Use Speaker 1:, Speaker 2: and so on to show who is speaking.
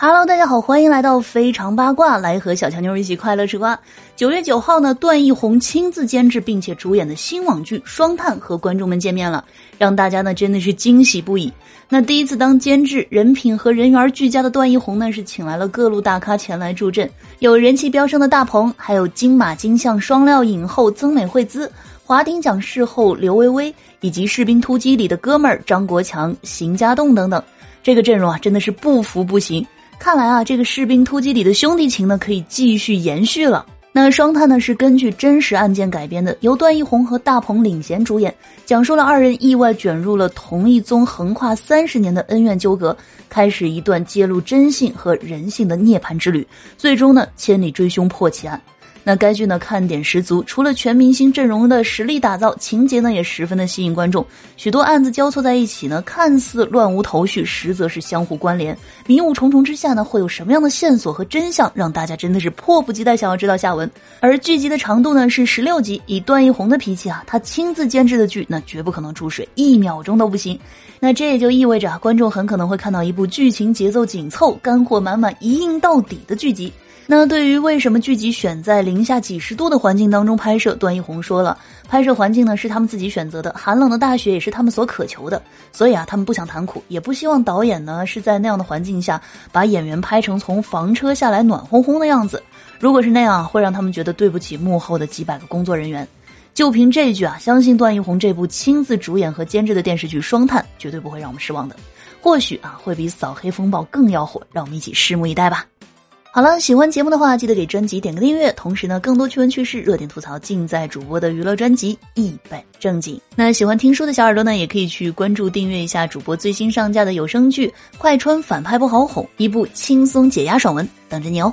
Speaker 1: Hello，大家好，欢迎来到非常八卦，来和小强妞一起快乐吃瓜。九月九号呢，段奕宏亲自监制并且主演的新网剧《双探》和观众们见面了，让大家呢真的是惊喜不已。那第一次当监制，人品和人缘俱佳的段奕宏呢，是请来了各路大咖前来助阵，有人气飙升的大鹏，还有金马金像双料影后曾美惠孜、华鼎奖视后刘薇薇，以及《士兵突击》里的哥们儿张国强、邢家栋等等，这个阵容啊，真的是不服不行。看来啊，这个士兵突击里的兄弟情呢，可以继续延续了。那双探呢，是根据真实案件改编的，由段奕宏和大鹏领衔主演，讲述了二人意外卷入了同一宗横跨三十年的恩怨纠葛，开始一段揭露真性和人性的涅槃之旅，最终呢，千里追凶破奇案。那该剧呢看点十足，除了全明星阵容的实力打造，情节呢也十分的吸引观众。许多案子交错在一起呢，看似乱无头绪，实则是相互关联。迷雾重重之下呢，会有什么样的线索和真相，让大家真的是迫不及待想要知道下文。而剧集的长度呢是十六集，以段奕宏的脾气啊，他亲自监制的剧，那绝不可能注水，一秒钟都不行。那这也就意味着啊观众很可能会看到一部剧情节奏紧凑、干货满满、一映到底的剧集。那对于为什么剧集选在零下几十度的环境当中拍摄，段奕宏说了，拍摄环境呢是他们自己选择的，寒冷的大雪也是他们所渴求的，所以啊，他们不想谈苦，也不希望导演呢是在那样的环境下把演员拍成从房车下来暖烘烘的样子，如果是那样，会让他他们觉得对不起幕后的几百个工作人员。就凭这一句啊，相信段奕宏这部亲自主演和监制的电视剧《双探》绝对不会让我们失望的，或许啊会比《扫黑风暴》更要火，让我们一起拭目以待吧。好了，喜欢节目的话，记得给专辑点个订阅。同时呢，更多趣闻趣事、热点吐槽，尽在主播的娱乐专辑《一本正经》。那喜欢听书的小耳朵呢，也可以去关注、订阅一下主播最新上架的有声剧《快穿反派不好哄》，一部轻松解压爽文等着你哦。